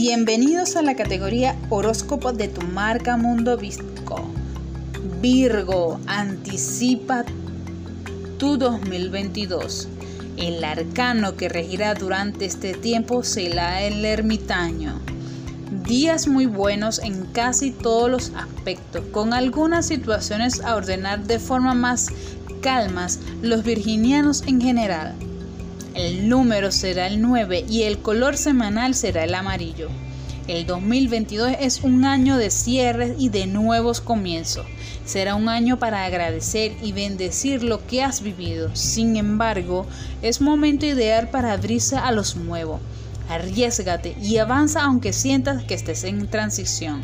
Bienvenidos a la categoría horóscopo de tu marca Mundo Visco. Virgo, anticipa tu 2022. El arcano que regirá durante este tiempo será el ermitaño. Días muy buenos en casi todos los aspectos, con algunas situaciones a ordenar de forma más calmas los virginianos en general. El número será el 9 y el color semanal será el amarillo. El 2022 es un año de cierres y de nuevos comienzos. Será un año para agradecer y bendecir lo que has vivido. Sin embargo, es momento ideal para abrirse a los nuevos. Arriesgate y avanza aunque sientas que estés en transición.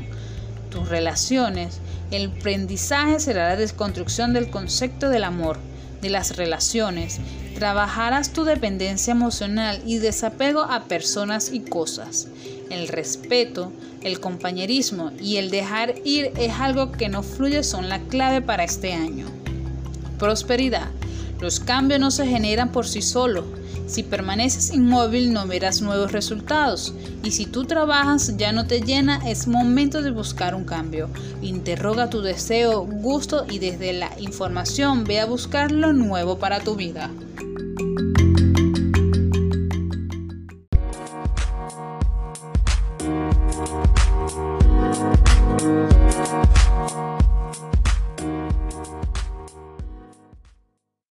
Tus relaciones, el aprendizaje será la desconstrucción del concepto del amor, de las relaciones. Trabajarás tu dependencia emocional y desapego a personas y cosas. El respeto, el compañerismo y el dejar ir es algo que no fluye, son la clave para este año. Prosperidad. Los cambios no se generan por sí solos. Si permaneces inmóvil no verás nuevos resultados y si tú trabajas ya no te llena, es momento de buscar un cambio. Interroga tu deseo, gusto y desde la información ve a buscar lo nuevo para tu vida.